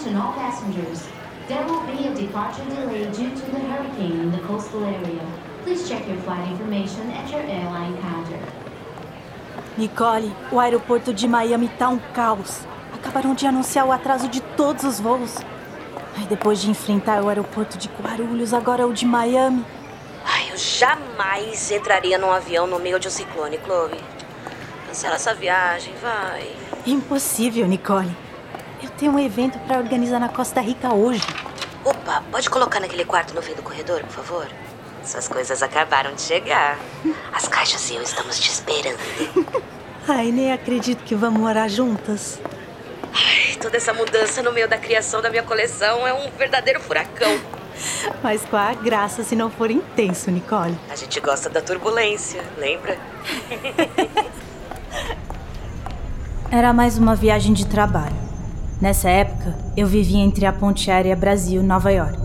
Attention all passengers. There will be a departure delay due to the hurricane in the coastal area. Please check your flight information at your airline counter. Nicole, o aeroporto de Miami tá um caos. Acabaram de anunciar o atraso de todos os voos. Ai, depois de enfrentar o aeroporto de Guarulhos, agora o de Miami. Ai, eu jamais entraria num avião no meio de um ciclone, Chloe. Cancela essa viagem, vai. Impossível, Nicole. Eu tenho um evento para organizar na Costa Rica hoje. Opa, pode colocar naquele quarto no fim do corredor, por favor? Suas coisas acabaram de chegar. As caixas e eu estamos te esperando. Ai, nem acredito que vamos morar juntas. Ai, toda essa mudança no meio da criação da minha coleção é um verdadeiro furacão. Mas qual a graça se não for intenso, Nicole? A gente gosta da turbulência, lembra? Era mais uma viagem de trabalho. Nessa época, eu vivia entre a ponte aérea Brasil e Nova York.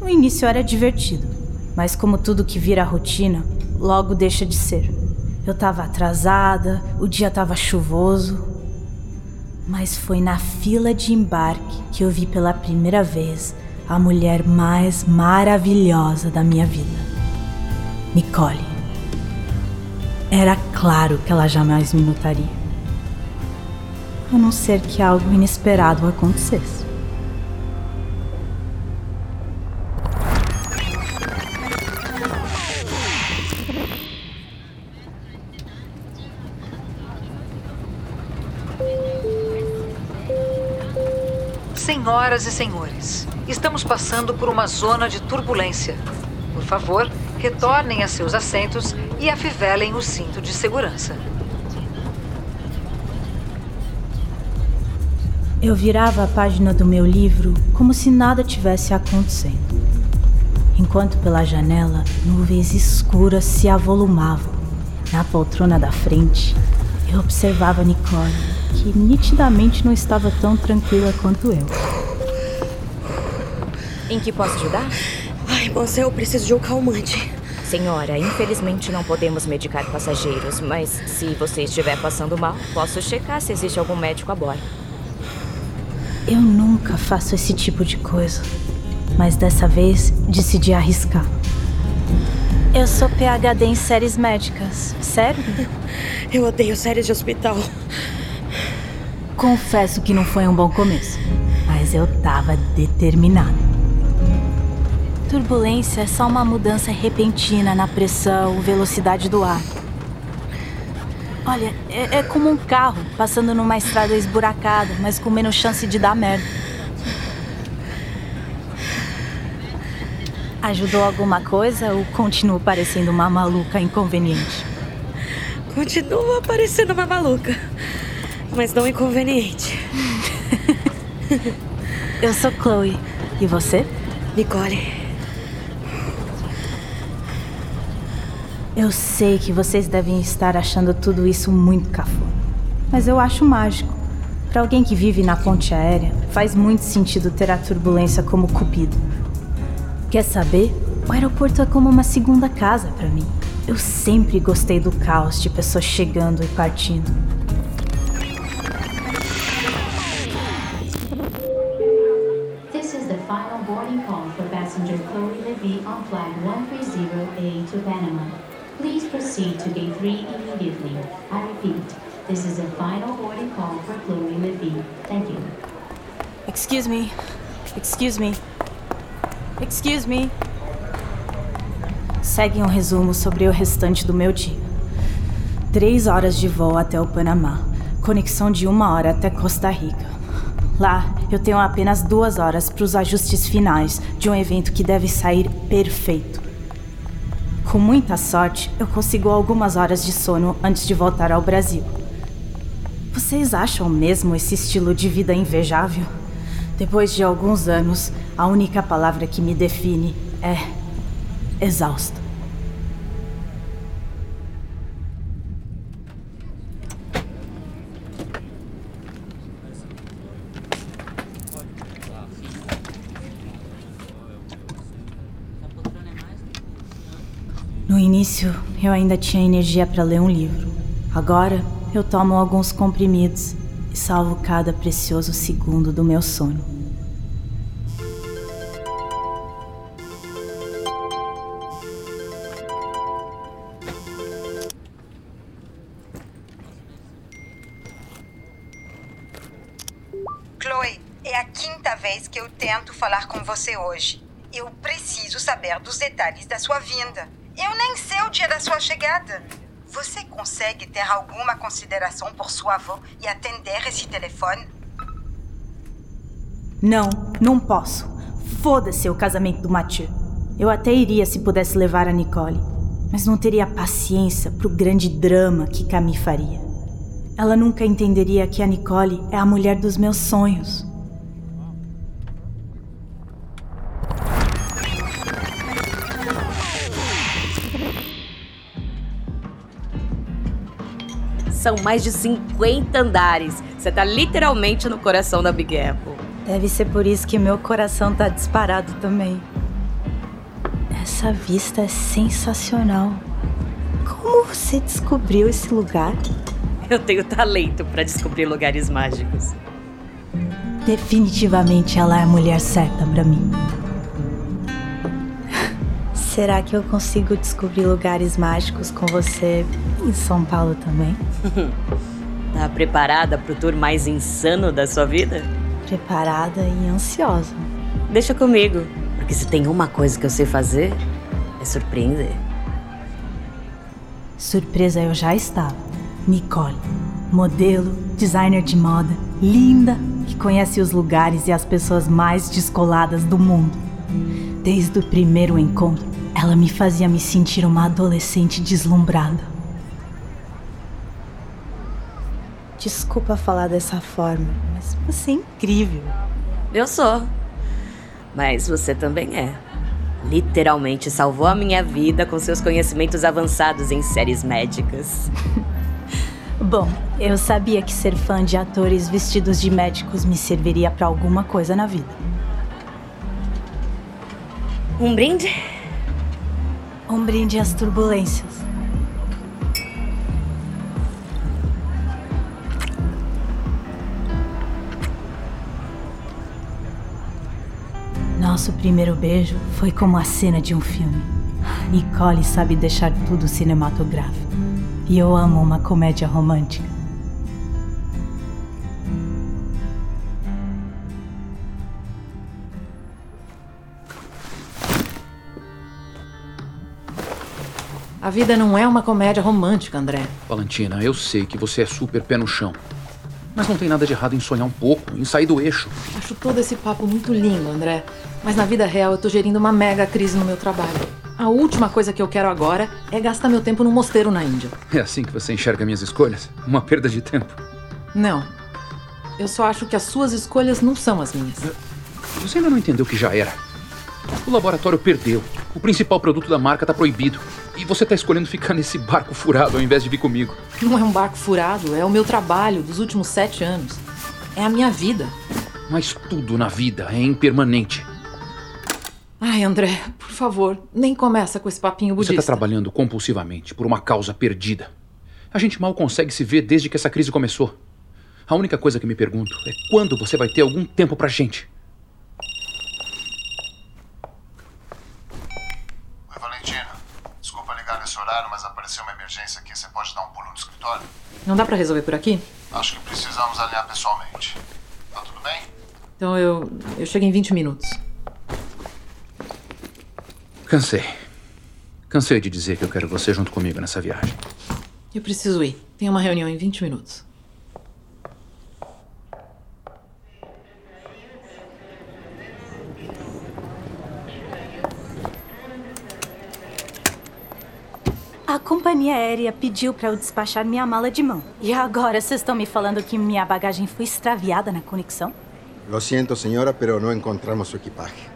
No início era divertido, mas como tudo que vira rotina, logo deixa de ser. Eu tava atrasada, o dia tava chuvoso. Mas foi na fila de embarque que eu vi pela primeira vez a mulher mais maravilhosa da minha vida. Nicole. Era claro que ela jamais me notaria a não ser que algo inesperado acontecesse. Senhoras e senhores, estamos passando por uma zona de turbulência. Por favor, retornem a seus assentos e afivelem o cinto de segurança. Eu virava a página do meu livro como se nada tivesse acontecendo. Enquanto pela janela nuvens escuras se avolumavam. Na poltrona da frente, eu observava Nicole, que nitidamente não estava tão tranquila quanto eu. Em que posso ajudar? Ai, moça, eu preciso de um calmante. Senhora, infelizmente não podemos medicar passageiros, mas se você estiver passando mal, posso checar se existe algum médico a bordo. Eu nunca faço esse tipo de coisa, mas dessa vez decidi arriscar. Eu sou PhD em séries médicas. Sério? Eu odeio séries de hospital. Confesso que não foi um bom começo, mas eu tava determinada. Turbulência é só uma mudança repentina na pressão, velocidade do ar. Olha, é, é como um carro passando numa estrada esburacada, mas com menos chance de dar merda. Ajudou alguma coisa ou continuo parecendo uma maluca inconveniente? Continua parecendo uma maluca, mas não inconveniente. Eu sou Chloe. E você? Nicole. Eu sei que vocês devem estar achando tudo isso muito cafona, mas eu acho mágico. Para alguém que vive na ponte aérea, faz muito sentido ter a turbulência como cupido. Quer saber? O aeroporto é como uma segunda casa para mim. Eu sempre gostei do caos de pessoas chegando e partindo. Proceed to gate 3 immediately. I repeat, this is a final boarding call for Chloe Levy. Thank you. Excuse me. Excuse me. Excuse me. Segue um resumo sobre o restante do meu dia. Três horas de voo até o Panamá. Conexão de uma hora até Costa Rica. Lá, eu tenho apenas duas horas para os ajustes finais de um evento que deve sair perfeito. Com muita sorte, eu consigo algumas horas de sono antes de voltar ao Brasil. Vocês acham mesmo esse estilo de vida invejável? Depois de alguns anos, a única palavra que me define é exausto. No início, eu ainda tinha energia para ler um livro. Agora, eu tomo alguns comprimidos e salvo cada precioso segundo do meu sono. Chloe, é a quinta vez que eu tento falar com você hoje. Eu preciso saber dos detalhes da sua vinda. O dia da sua chegada. Você consegue ter alguma consideração por sua avó e atender esse telefone? Não, não posso. Foda-se o casamento do Mathieu. Eu até iria se pudesse levar a Nicole, mas não teria paciência pro grande drama que Camille faria. Ela nunca entenderia que a Nicole é a mulher dos meus sonhos. São mais de 50 andares. Você tá literalmente no coração da Big Apple. Deve ser por isso que meu coração tá disparado também. Essa vista é sensacional. Como você descobriu esse lugar? Eu tenho talento para descobrir lugares mágicos. Definitivamente ela é a mulher certa para mim. Será que eu consigo descobrir lugares mágicos com você em São Paulo também? tá preparada pro tour mais insano da sua vida? Preparada e ansiosa. Deixa comigo, porque se tem uma coisa que eu sei fazer, é surpreender. Surpresa eu já estava. Nicole, modelo, designer de moda, linda, que conhece os lugares e as pessoas mais descoladas do mundo. Desde o primeiro encontro, ela me fazia me sentir uma adolescente deslumbrada. Desculpa falar dessa forma, mas você é incrível. Eu sou. Mas você também é. Literalmente salvou a minha vida com seus conhecimentos avançados em séries médicas. Bom, eu sabia que ser fã de atores vestidos de médicos me serviria para alguma coisa na vida. Um brinde? Um brinde às turbulências. Nosso primeiro beijo foi como a cena de um filme. Nicole sabe deixar tudo cinematográfico. E eu amo uma comédia romântica. A vida não é uma comédia romântica, André. Valentina, eu sei que você é super pé no chão. Mas não tem nada de errado em sonhar um pouco, em sair do eixo. Acho todo esse papo muito lindo, André. Mas na vida real eu tô gerindo uma mega crise no meu trabalho. A última coisa que eu quero agora é gastar meu tempo num mosteiro na Índia. É assim que você enxerga minhas escolhas? Uma perda de tempo. Não. Eu só acho que as suas escolhas não são as minhas. Você ainda não entendeu que já era. O laboratório perdeu. O principal produto da marca tá proibido. E você tá escolhendo ficar nesse barco furado ao invés de vir comigo. Não é um barco furado, é o meu trabalho dos últimos sete anos. É a minha vida. Mas tudo na vida é impermanente. Ai, André, por favor, nem começa com esse papinho budista. Você tá trabalhando compulsivamente por uma causa perdida. A gente mal consegue se ver desde que essa crise começou. A única coisa que me pergunto é quando você vai ter algum tempo pra gente. Oi, Valentina. Desculpa mas apareceu uma emergência aqui. Você pode dar um pulo no escritório? Não dá pra resolver por aqui? Acho que precisamos alinhar pessoalmente. Tá tudo bem? Então eu, eu chego em 20 minutos. Cansei. Cansei de dizer que eu quero você junto comigo nessa viagem. Eu preciso ir. Tem uma reunião em 20 minutos. A companhia aérea pediu para eu despachar minha mala de mão. E agora vocês estão me falando que minha bagagem foi extraviada na conexão? Lo siento, señora, pero no encontramos su equipaje.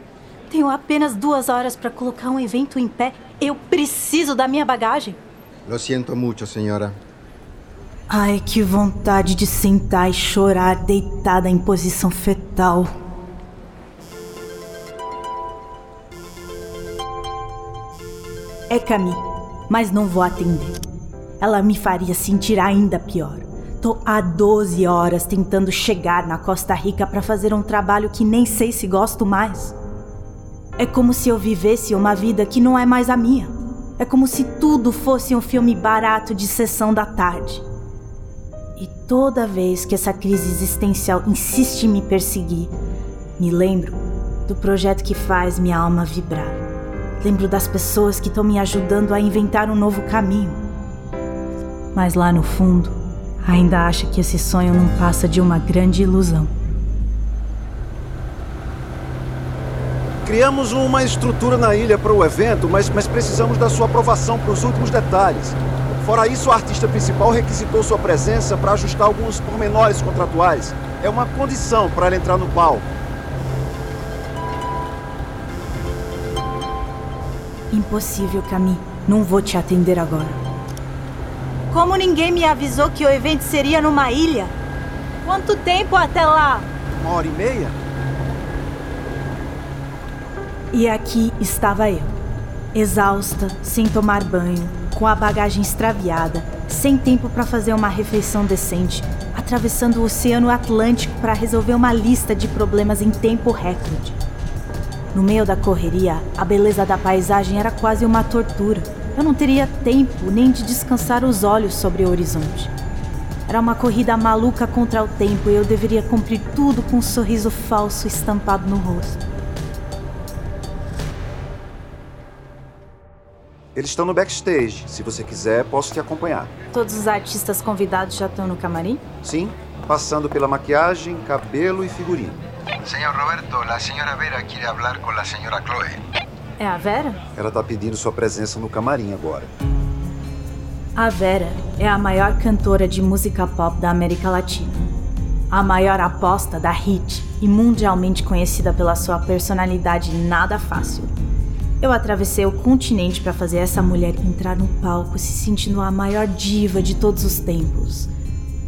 Tenho apenas duas horas para colocar um evento em pé. Eu preciso da minha bagagem. Lo siento mucho, señora. Ai, que vontade de sentar e chorar deitada em posição fetal. É Camille, mas não vou atender. Ela me faria sentir ainda pior. Tô há 12 horas tentando chegar na Costa Rica para fazer um trabalho que nem sei se gosto mais. É como se eu vivesse uma vida que não é mais a minha. É como se tudo fosse um filme barato de sessão da tarde. E toda vez que essa crise existencial insiste em me perseguir, Me lembro do projeto que faz minha alma vibrar. Lembro das pessoas que estão me ajudando a inventar um novo caminho. Mas lá no fundo, ainda acho que esse sonho não passa de uma grande ilusão. Criamos uma estrutura na ilha para o evento, mas, mas precisamos da sua aprovação para os últimos detalhes. Fora isso, o artista principal requisitou sua presença para ajustar alguns pormenores contratuais. É uma condição para ela entrar no palco. Impossível, Camille. Não vou te atender agora. Como ninguém me avisou que o evento seria numa ilha? Quanto tempo até lá? Uma hora e meia? E aqui estava eu, exausta, sem tomar banho, com a bagagem extraviada, sem tempo para fazer uma refeição decente, atravessando o Oceano Atlântico para resolver uma lista de problemas em tempo recorde. No meio da correria, a beleza da paisagem era quase uma tortura. Eu não teria tempo nem de descansar os olhos sobre o horizonte. Era uma corrida maluca contra o tempo e eu deveria cumprir tudo com um sorriso falso estampado no rosto. Eles estão no backstage. Se você quiser, posso te acompanhar. Todos os artistas convidados já estão no camarim? Sim, passando pela maquiagem, cabelo e figurino. Senhor Roberto, a senhora Vera quer falar com a senhora Chloe. É a Vera? Ela tá pedindo sua presença no camarim agora. A Vera é a maior cantora de música pop da América Latina. A maior aposta da hit e mundialmente conhecida pela sua personalidade nada fácil. Eu atravessei o continente para fazer essa mulher entrar no palco se sentindo a maior diva de todos os tempos.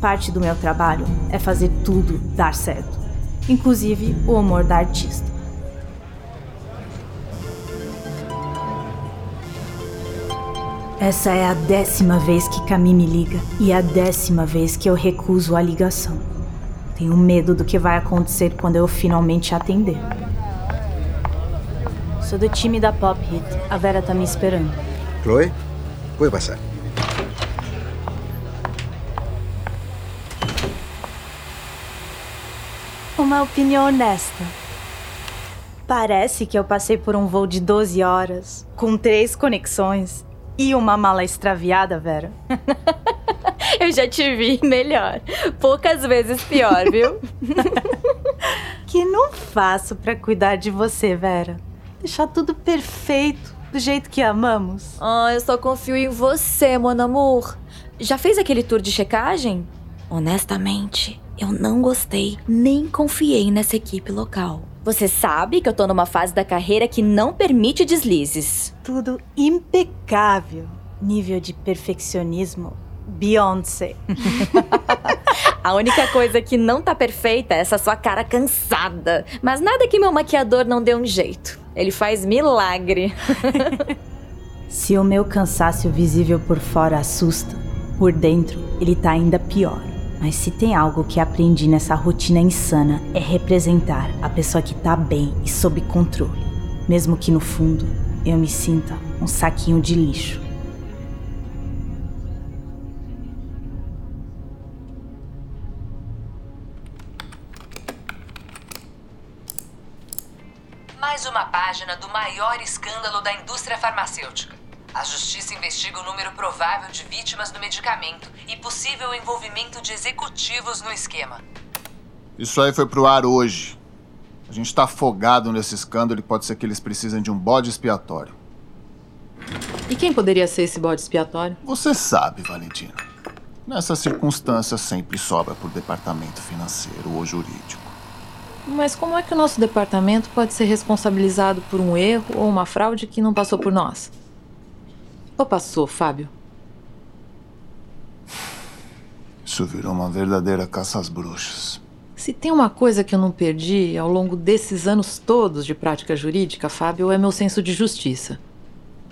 Parte do meu trabalho é fazer tudo dar certo, inclusive o humor da artista. Essa é a décima vez que Cami me liga e a décima vez que eu recuso a ligação. Tenho medo do que vai acontecer quando eu finalmente atender. Sou do time da Pop Hit. A Vera tá me esperando. Chloe, puede pasar. Uma opinião honesta. Parece que eu passei por um voo de 12 horas, com três conexões e uma mala extraviada, Vera. Eu já te vi melhor. Poucas vezes pior, viu? que não faço para cuidar de você, Vera? Deixar tudo perfeito, do jeito que amamos. Ah, eu só confio em você, mon amour. Já fez aquele tour de checagem? Honestamente, eu não gostei nem confiei nessa equipe local. Você sabe que eu tô numa fase da carreira que não permite deslizes. Tudo impecável. Nível de perfeccionismo Beyoncé. A única coisa que não tá perfeita é essa sua cara cansada. Mas nada que meu maquiador não dê um jeito. Ele faz milagre. Se o meu cansaço visível por fora assusta, por dentro ele tá ainda pior. Mas se tem algo que aprendi nessa rotina insana é representar a pessoa que tá bem e sob controle, mesmo que no fundo eu me sinta um saquinho de lixo. Mais uma página do maior escândalo da indústria farmacêutica. A justiça investiga o número provável de vítimas do medicamento e possível envolvimento de executivos no esquema. Isso aí foi pro ar hoje. A gente tá afogado nesse escândalo e pode ser que eles precisem de um bode expiatório. E quem poderia ser esse bode expiatório? Você sabe, Valentina. Nessas circunstâncias sempre sobra por departamento financeiro ou jurídico. Mas como é que o nosso departamento pode ser responsabilizado por um erro ou uma fraude que não passou por nós? Ou passou, Fábio? Isso virou uma verdadeira caça às bruxas. Se tem uma coisa que eu não perdi ao longo desses anos todos de prática jurídica, Fábio, é meu senso de justiça.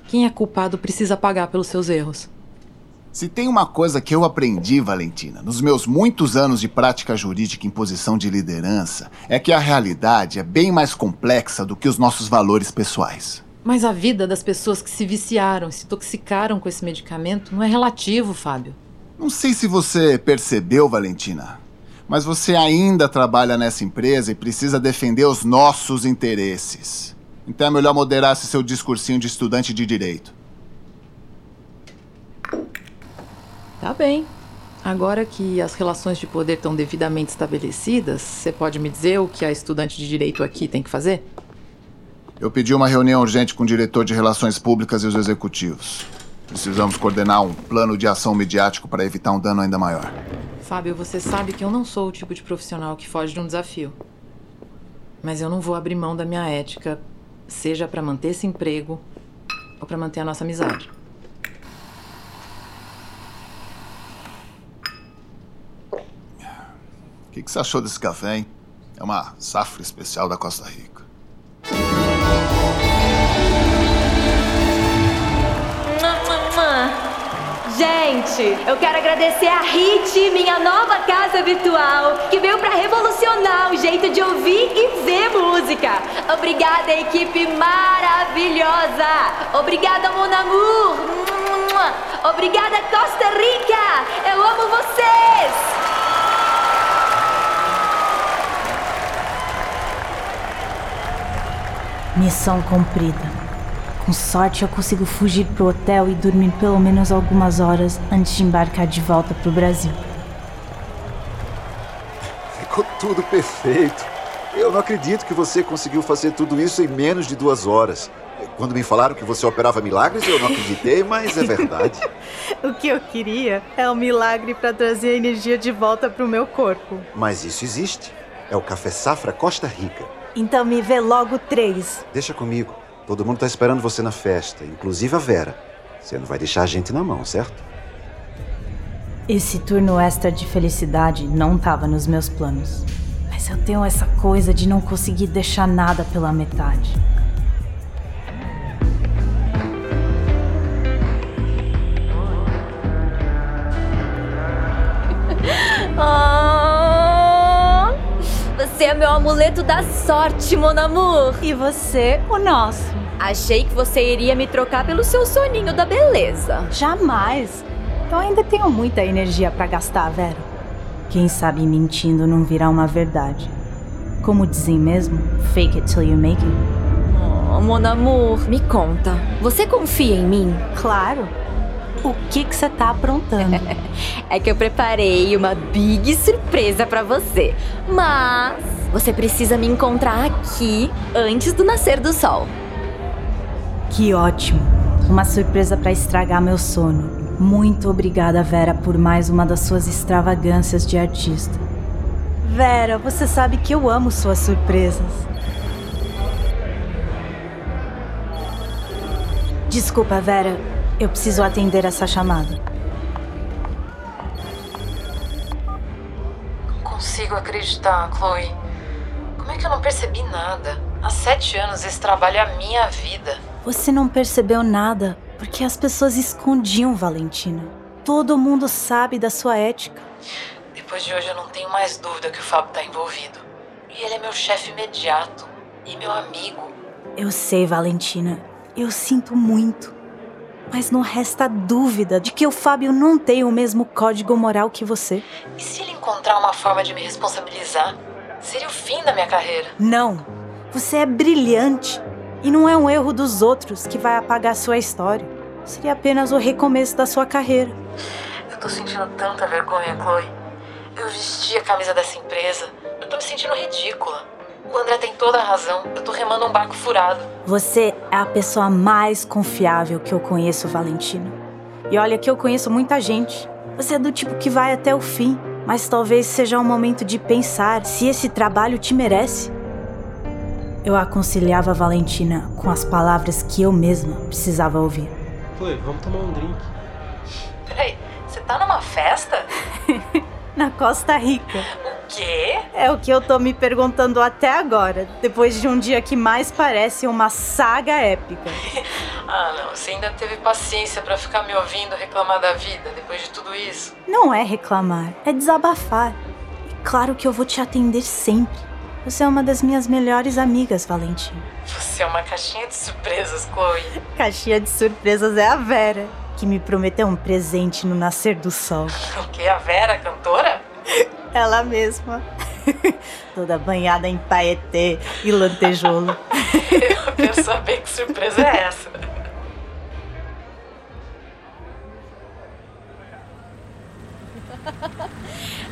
Quem é culpado precisa pagar pelos seus erros. Se tem uma coisa que eu aprendi, Valentina, nos meus muitos anos de prática jurídica em posição de liderança, é que a realidade é bem mais complexa do que os nossos valores pessoais. Mas a vida das pessoas que se viciaram se intoxicaram com esse medicamento não é relativo, Fábio. Não sei se você percebeu, Valentina, Mas você ainda trabalha nessa empresa e precisa defender os nossos interesses. Então é melhor moderar esse seu discursinho de estudante de direito. Tá bem. Agora que as relações de poder estão devidamente estabelecidas, você pode me dizer o que a estudante de direito aqui tem que fazer? Eu pedi uma reunião urgente com o diretor de Relações Públicas e os executivos. Precisamos coordenar um plano de ação midiático para evitar um dano ainda maior. Fábio, você sabe que eu não sou o tipo de profissional que foge de um desafio. Mas eu não vou abrir mão da minha ética, seja para manter esse emprego ou para manter a nossa amizade. O que, que você achou desse café, hein? É uma safra especial da Costa Rica. Gente, eu quero agradecer a HIT, minha nova casa virtual, que veio para revolucionar o jeito de ouvir e ver música. Obrigada, equipe maravilhosa. Obrigada, Mon Amour. Obrigada, Costa Rica. Eu amo vocês. Missão cumprida. Com sorte, eu consigo fugir pro hotel e dormir pelo menos algumas horas antes de embarcar de volta pro Brasil. Ficou tudo perfeito. Eu não acredito que você conseguiu fazer tudo isso em menos de duas horas. Quando me falaram que você operava milagres, eu não acreditei, mas é verdade. o que eu queria é um milagre para trazer a energia de volta pro meu corpo. Mas isso existe. É o Café Safra Costa Rica. Então me vê logo três. Deixa comigo. Todo mundo tá esperando você na festa, inclusive a Vera. Você não vai deixar a gente na mão, certo? Esse turno extra de felicidade não tava nos meus planos. Mas eu tenho essa coisa de não conseguir deixar nada pela metade. Oh, você é meu amuleto da sorte, mon amour. E você, o nosso. Achei que você iria me trocar pelo seu soninho da beleza. Jamais. Eu ainda tenho muita energia para gastar, Vera. Quem sabe mentindo não virá uma verdade. Como dizem mesmo, fake it till you make it. Oh, mon amour, me conta. Você confia em mim? Claro. O que que você tá aprontando? é que eu preparei uma big surpresa para você. Mas você precisa me encontrar aqui antes do nascer do sol. Que ótimo! Uma surpresa para estragar meu sono. Muito obrigada, Vera, por mais uma das suas extravagâncias de artista. Vera, você sabe que eu amo suas surpresas. Desculpa, Vera. Eu preciso atender essa chamada. Não consigo acreditar, Chloe. Como é que eu não percebi nada? Há sete anos esse trabalho é a minha vida. Você não percebeu nada porque as pessoas escondiam Valentina. Todo mundo sabe da sua ética. Depois de hoje eu não tenho mais dúvida que o Fábio está envolvido. E ele é meu chefe imediato e meu amigo. Eu sei, Valentina. Eu sinto muito. Mas não resta dúvida de que o Fábio não tem o mesmo código moral que você. E se ele encontrar uma forma de me responsabilizar? Seria o fim da minha carreira. Não. Você é brilhante. E não é um erro dos outros que vai apagar sua história. Seria apenas o recomeço da sua carreira. Eu tô sentindo tanta vergonha, Chloe. Eu vesti a camisa dessa empresa. Eu tô me sentindo ridícula. O André tem toda a razão. Eu tô remando um barco furado. Você é a pessoa mais confiável que eu conheço, Valentina. E olha que eu conheço muita gente. Você é do tipo que vai até o fim, mas talvez seja o momento de pensar se esse trabalho te merece. Eu aconselhava a Valentina com as palavras que eu mesma precisava ouvir. Chloe, vamos tomar um drink. Peraí, você tá numa festa? Na Costa Rica. O quê? É o que eu tô me perguntando até agora, depois de um dia que mais parece uma saga épica. ah, não, você ainda teve paciência para ficar me ouvindo reclamar da vida depois de tudo isso? Não é reclamar, é desabafar. E claro que eu vou te atender sempre. Você é uma das minhas melhores amigas, Valentina. Você é uma caixinha de surpresas, Chloe. Caixinha de surpresas é a Vera, que me prometeu um presente no nascer do sol. O que? A Vera, cantora? Ela mesma. Toda banhada em paetê e lantejoulo. Eu quero saber que surpresa é essa.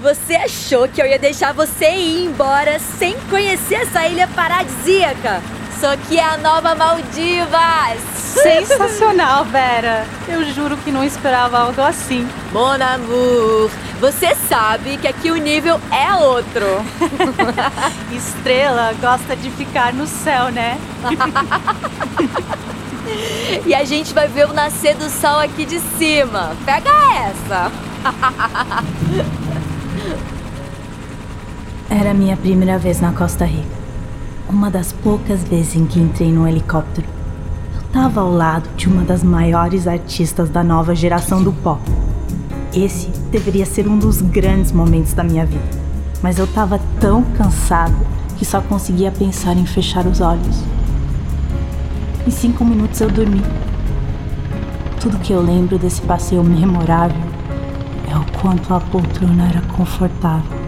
Você achou que eu ia deixar você ir embora sem conhecer essa ilha paradisíaca? Só que é a nova Maldivas! Sensacional, Vera! Eu juro que não esperava algo assim. Mon amour, você sabe que aqui o nível é outro. Estrela gosta de ficar no céu, né? e a gente vai ver o nascer do sol aqui de cima. Pega essa! Era minha primeira vez na Costa Rica. Uma das poucas vezes em que entrei num helicóptero. Eu estava ao lado de uma das maiores artistas da nova geração do pop. Esse deveria ser um dos grandes momentos da minha vida. Mas eu estava tão cansado que só conseguia pensar em fechar os olhos. Em cinco minutos eu dormi. Tudo que eu lembro desse passeio memorável é o quanto a poltrona era confortável.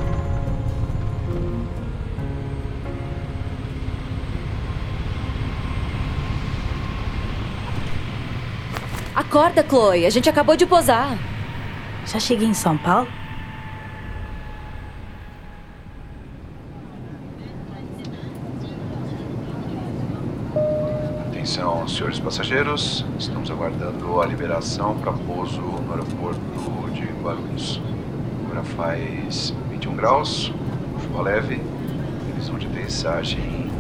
Acorda, Chloe. A gente acabou de posar. Já cheguei em São Paulo? Atenção, senhores passageiros. Estamos aguardando a liberação para pouso no aeroporto de Guarulhos. Agora faz 21 graus, chuva leve, previsão de aterrissagem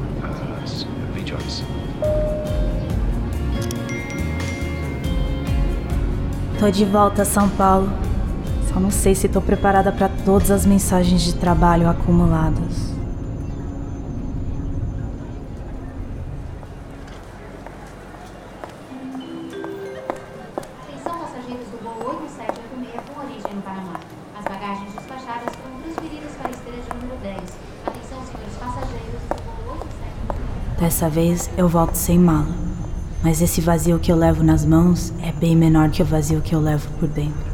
às 20 horas. Tô de volta a São Paulo. Só não sei se tô preparada para todas as mensagens de trabalho acumuladas. Atenção passageiros do voo 8786 com origem no Panamá. As bagagens despachadas foram transferidas para a esteira de número 10. Atenção, senhores passageiros do voo 8786. Dessa vez eu volto sem mala. Mas esse vazio que eu levo nas mãos é bem menor que o vazio que eu levo por dentro.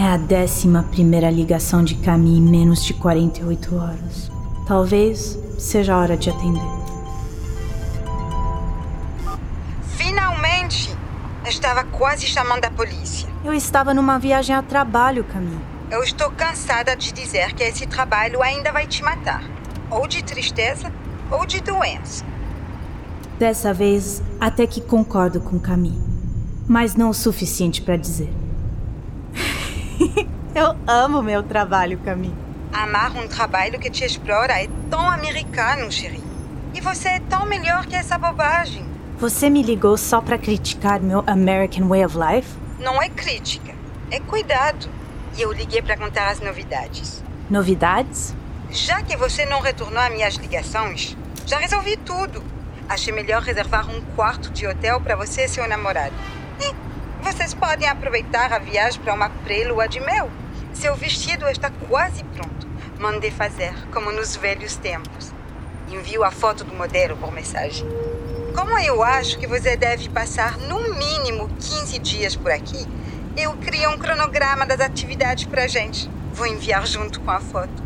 É a décima primeira ligação de Camille em menos de 48 horas. Talvez seja a hora de atender. Finalmente! Estava quase chamando a polícia. Eu estava numa viagem a trabalho, Camille. Eu estou cansada de dizer que esse trabalho ainda vai te matar. Ou de tristeza, ou de doença. Dessa vez, até que concordo com Camille. Mas não o suficiente para dizer. Eu amo meu trabalho, Camille. Amar um trabalho que te explora é tão americano, Sherry. E você é tão melhor que essa bobagem. Você me ligou só para criticar meu American Way of Life? Não é crítica, é cuidado. E eu liguei para contar as novidades. Novidades? Já que você não retornou às minhas ligações, já resolvi tudo. Achei melhor reservar um quarto de hotel para você e seu namorado. E vocês podem aproveitar a viagem para uma pré-lua de mel. Seu vestido está quase pronto. Mandei fazer, como nos velhos tempos. Envio a foto do modelo por mensagem. Como eu acho que você deve passar no mínimo 15 dias por aqui, eu criei um cronograma das atividades pra gente. Vou enviar junto com a foto.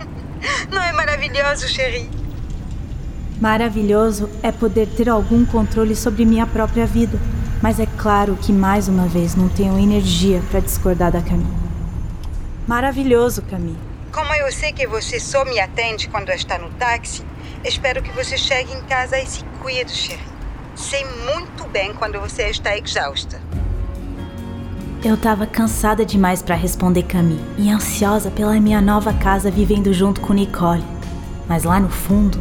Não é maravilhoso, Cherie? Maravilhoso é poder ter algum controle sobre minha própria vida. Mas é claro que mais uma vez não tenho energia para discordar da Camille. Maravilhoso, Camille. Como eu sei que você só me atende quando está no táxi, espero que você chegue em casa e se cuide, Cherie. Sei muito bem quando você está exausta. Eu tava cansada demais para responder Camille e ansiosa pela minha nova casa vivendo junto com Nicole. Mas lá no fundo,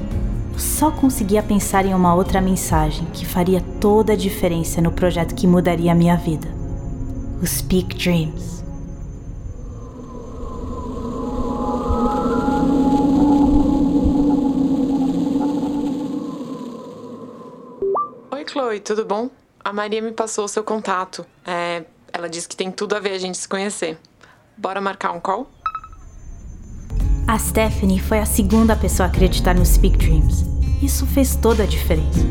só conseguia pensar em uma outra mensagem que faria toda a diferença no projeto que mudaria a minha vida. O Speak Dreams. Chloe, tudo bom? A Maria me passou o seu contato. É, ela disse que tem tudo a ver a gente se conhecer. Bora marcar um call? A Stephanie foi a segunda pessoa a acreditar no Speak Dreams. Isso fez toda a diferença.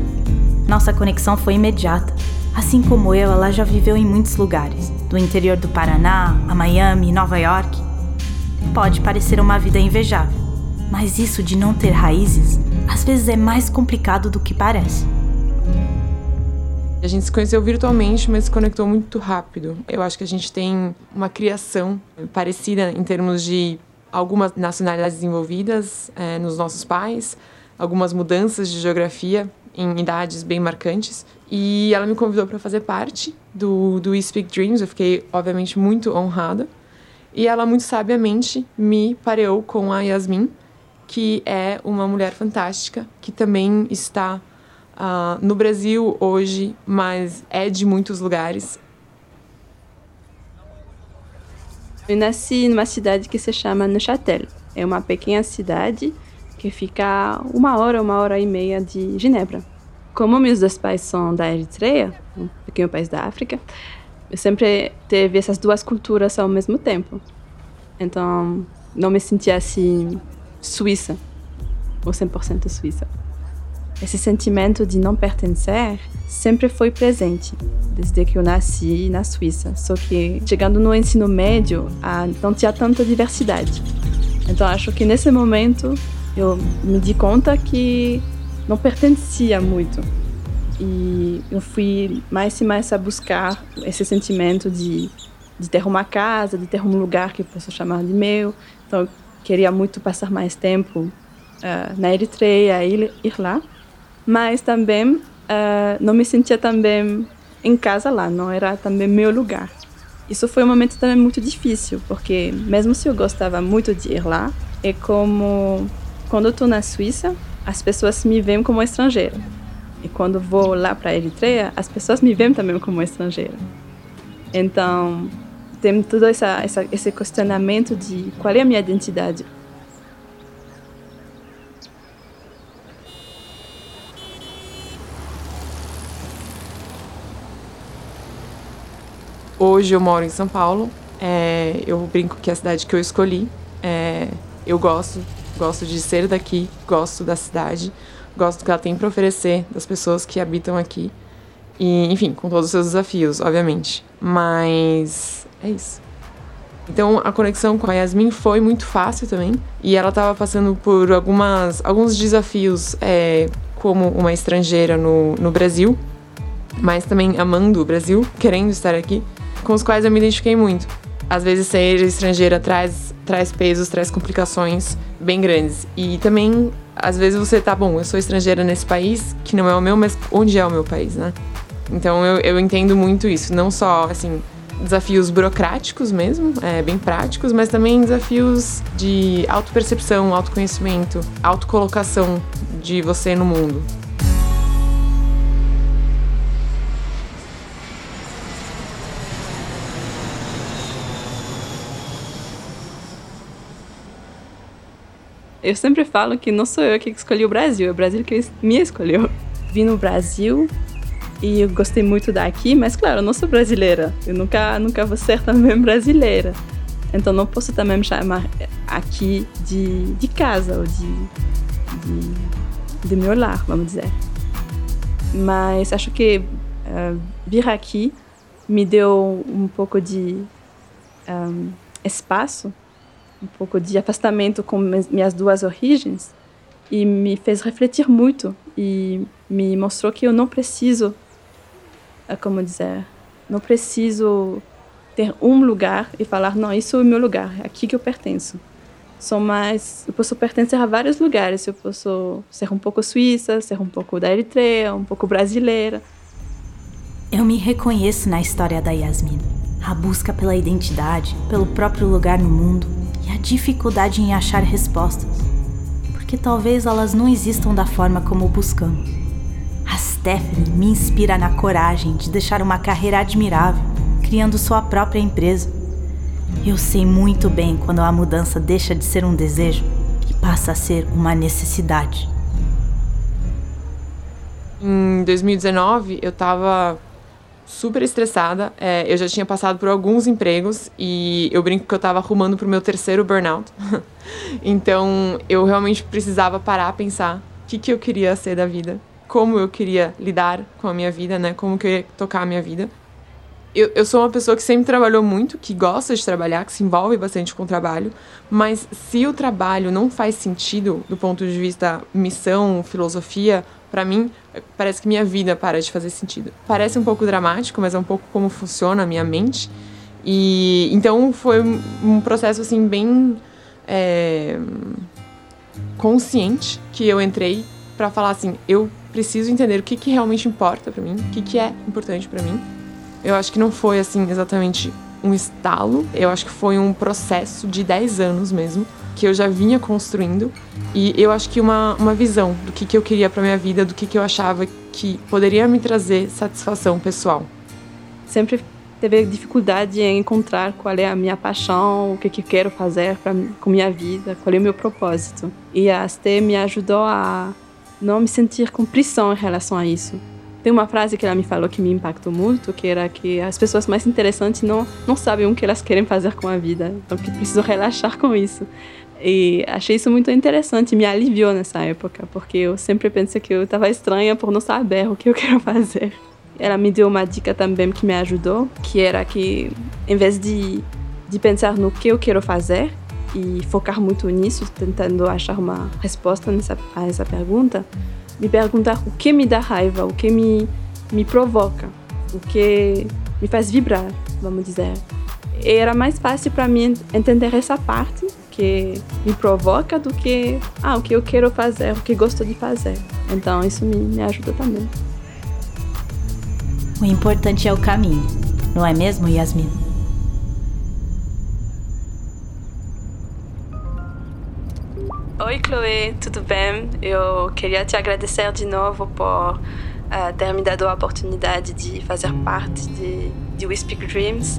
Nossa conexão foi imediata. Assim como eu, ela já viveu em muitos lugares, do interior do Paraná, a Miami, Nova York. Pode parecer uma vida invejável, mas isso de não ter raízes às vezes é mais complicado do que parece. A gente se conheceu virtualmente, mas se conectou muito rápido. Eu acho que a gente tem uma criação parecida em termos de algumas nacionalidades envolvidas é, nos nossos pais, algumas mudanças de geografia em idades bem marcantes. E ela me convidou para fazer parte do, do We Speak Dreams. Eu fiquei, obviamente, muito honrada. E ela, muito sabiamente, me pareou com a Yasmin, que é uma mulher fantástica, que também está uh, no Brasil hoje, mas é de muitos lugares. Eu nasci numa cidade que se chama Neuchâtel. É uma pequena cidade que fica uma hora, uma hora e meia de Genebra. Como meus dois pais são da Eritreia, um pequeno país da África, eu sempre teve essas duas culturas ao mesmo tempo. Então, não me sentia assim suíça, ou 100% suíça. Esse sentimento de não pertencer sempre foi presente, desde que eu nasci na Suíça. Só que chegando no ensino médio, não tinha tanta diversidade. Então acho que nesse momento eu me di conta que não pertencia muito. E eu fui mais e mais a buscar esse sentimento de, de ter uma casa, de ter um lugar que eu posso chamar de meu. Então eu queria muito passar mais tempo uh, na Eritreia, ir, ir lá mas também uh, não me sentia também em casa lá, não era também meu lugar. Isso foi um momento também muito difícil, porque mesmo se eu gostava muito de ir lá, é como quando estou na Suíça, as pessoas me veem como estrangeira. E quando vou lá para a Eritreia, as pessoas me veem também como estrangeira. Então, tem todo essa, essa, esse questionamento de qual é a minha identidade. Hoje eu moro em São Paulo. É, eu brinco que é a cidade que eu escolhi. É, eu gosto, gosto de ser daqui, gosto da cidade, gosto do que ela tem para oferecer, das pessoas que habitam aqui. E, enfim, com todos os seus desafios, obviamente. Mas é isso. Então a conexão com a Yasmin foi muito fácil também. E ela estava passando por algumas, alguns desafios é, como uma estrangeira no, no Brasil, mas também amando o Brasil, querendo estar aqui com os quais eu me identifiquei muito. Às vezes ser estrangeira traz, traz pesos, traz complicações bem grandes. E também, às vezes você tá bom, eu sou estrangeira nesse país, que não é o meu, mas onde é o meu país, né? Então eu, eu entendo muito isso. Não só, assim, desafios burocráticos mesmo, é, bem práticos, mas também desafios de autopercepção, autoconhecimento, autocolocação de você no mundo. Eu sempre falo que não sou eu que escolhi o Brasil, é o Brasil que me escolheu. Vim no Brasil e eu gostei muito daqui, mas claro, eu não sou brasileira. Eu nunca, nunca vou ser também brasileira. Então não posso também me chamar aqui de, de casa ou de, de, de meu lar, vamos dizer. Mas acho que uh, vir aqui me deu um pouco de um, espaço um pouco de afastamento com minhas duas origens e me fez refletir muito e me mostrou que eu não preciso, é como dizer, não preciso ter um lugar e falar não, isso é o meu lugar, é aqui que eu pertenço. Sou mais, eu posso pertencer a vários lugares. Eu posso ser um pouco suíça, ser um pouco da Eritreia, um pouco brasileira. Eu me reconheço na história da Yasmin. A busca pela identidade, pelo próprio lugar no mundo, e a dificuldade em achar respostas, porque talvez elas não existam da forma como buscamos. A Stephanie me inspira na coragem de deixar uma carreira admirável, criando sua própria empresa. Eu sei muito bem quando a mudança deixa de ser um desejo e passa a ser uma necessidade. Em 2019, eu tava super estressada. É, eu já tinha passado por alguns empregos e eu brinco que eu tava arrumando pro meu terceiro burnout. então, eu realmente precisava parar, pensar o que, que eu queria ser da vida, como eu queria lidar com a minha vida, né? Como que eu ia tocar a minha vida. Eu, eu sou uma pessoa que sempre trabalhou muito, que gosta de trabalhar, que se envolve bastante com o trabalho, mas se o trabalho não faz sentido do ponto de vista missão, filosofia, para mim, parece que minha vida para de fazer sentido. Parece um pouco dramático, mas é um pouco como funciona a minha mente. E então foi um processo assim bem é, consciente que eu entrei para falar assim, eu preciso entender o que, que realmente importa para mim, o que, que é importante para mim. Eu acho que não foi assim exatamente um estalo, eu acho que foi um processo de 10 anos mesmo que eu já vinha construindo e eu acho que uma, uma visão do que, que eu queria para minha vida, do que, que eu achava que poderia me trazer satisfação pessoal. Sempre teve dificuldade em encontrar qual é a minha paixão, o que, que eu quero fazer pra, com minha vida, qual é o meu propósito. E a ST me ajudou a não me sentir com pressão em relação a isso. Tem uma frase que ela me falou que me impactou muito, que era que as pessoas mais interessantes não, não sabem o que elas querem fazer com a vida, então que preciso relaxar com isso. E achei isso muito interessante, me aliviou nessa época, porque eu sempre pensei que eu estava estranha por não saber o que eu quero fazer. Ela me deu uma dica também que me ajudou, que era que em vez de, de pensar no que eu quero fazer e focar muito nisso, tentando achar uma resposta nessa, a essa pergunta, me perguntar o que me dá raiva, o que me, me provoca, o que me faz vibrar, vamos dizer. E era mais fácil para mim entender essa parte que me provoca do que ah, o que eu quero fazer, o que gosto de fazer. Então isso me, me ajuda também. O importante é o caminho, não é mesmo, Yasmin? Oi, Chloe, tudo bem? Eu queria te agradecer de novo por uh, ter me dado a oportunidade de fazer parte de, de We Speak Dreams.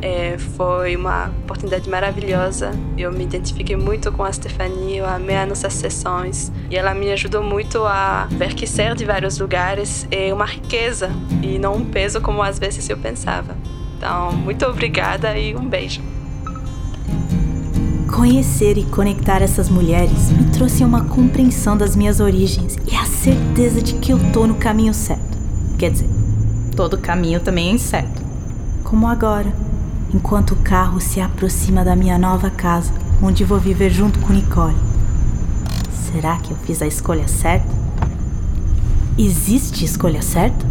É, foi uma oportunidade maravilhosa. Eu me identifiquei muito com a Stephanie, eu amei as nossas sessões e ela me ajudou muito a ver que ser de vários lugares é uma riqueza e não um peso como às vezes eu pensava. Então, muito obrigada e um beijo. Conhecer e conectar essas mulheres me trouxe uma compreensão das minhas origens e a certeza de que eu tô no caminho certo. Quer dizer, todo caminho também é incerto. Como agora enquanto o carro se aproxima da minha nova casa, onde vou viver junto com Nicole. Será que eu fiz a escolha certa? Existe escolha certa?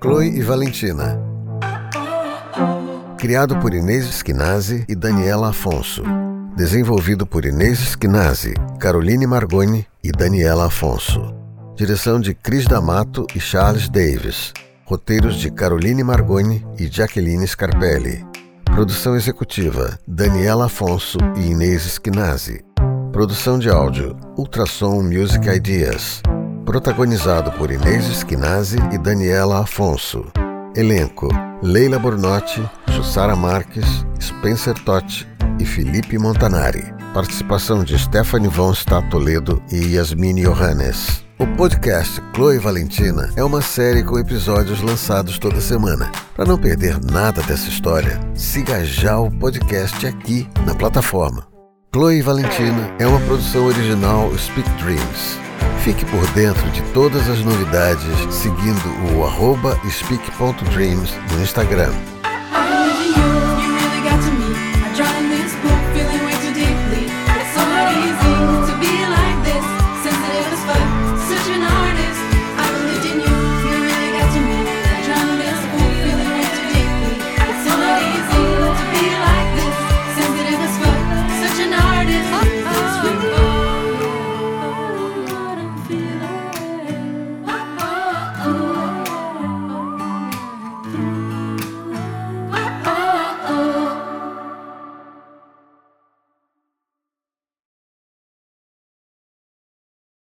Chloe e Valentina. Criado por Inês Esquinazzi e Daniela Afonso. Desenvolvido por Inês Esquinazzi, Caroline Margoni e Daniela Afonso. Direção de Cris D'Amato e Charles Davis. Roteiros de Caroline Margoni e Jacqueline Scarpelli. Produção executiva: Daniela Afonso e Inês Esquinazzi. Produção de áudio: Ultrassom Music Ideas. Protagonizado por Inês Esquinazzi e Daniela Afonso. Elenco: Leila Bornotti, Jussara Marques, Spencer Totti e Felipe Montanari. Participação de Stephanie von Stadt Toledo e Yasmine Johannes. O podcast Chloe Valentina é uma série com episódios lançados toda semana. Para não perder nada dessa história, siga já o podcast aqui na plataforma. Chloe Valentina é uma produção original Speak Dreams. Fique por dentro de todas as novidades seguindo o arroba speak.dreams no Instagram.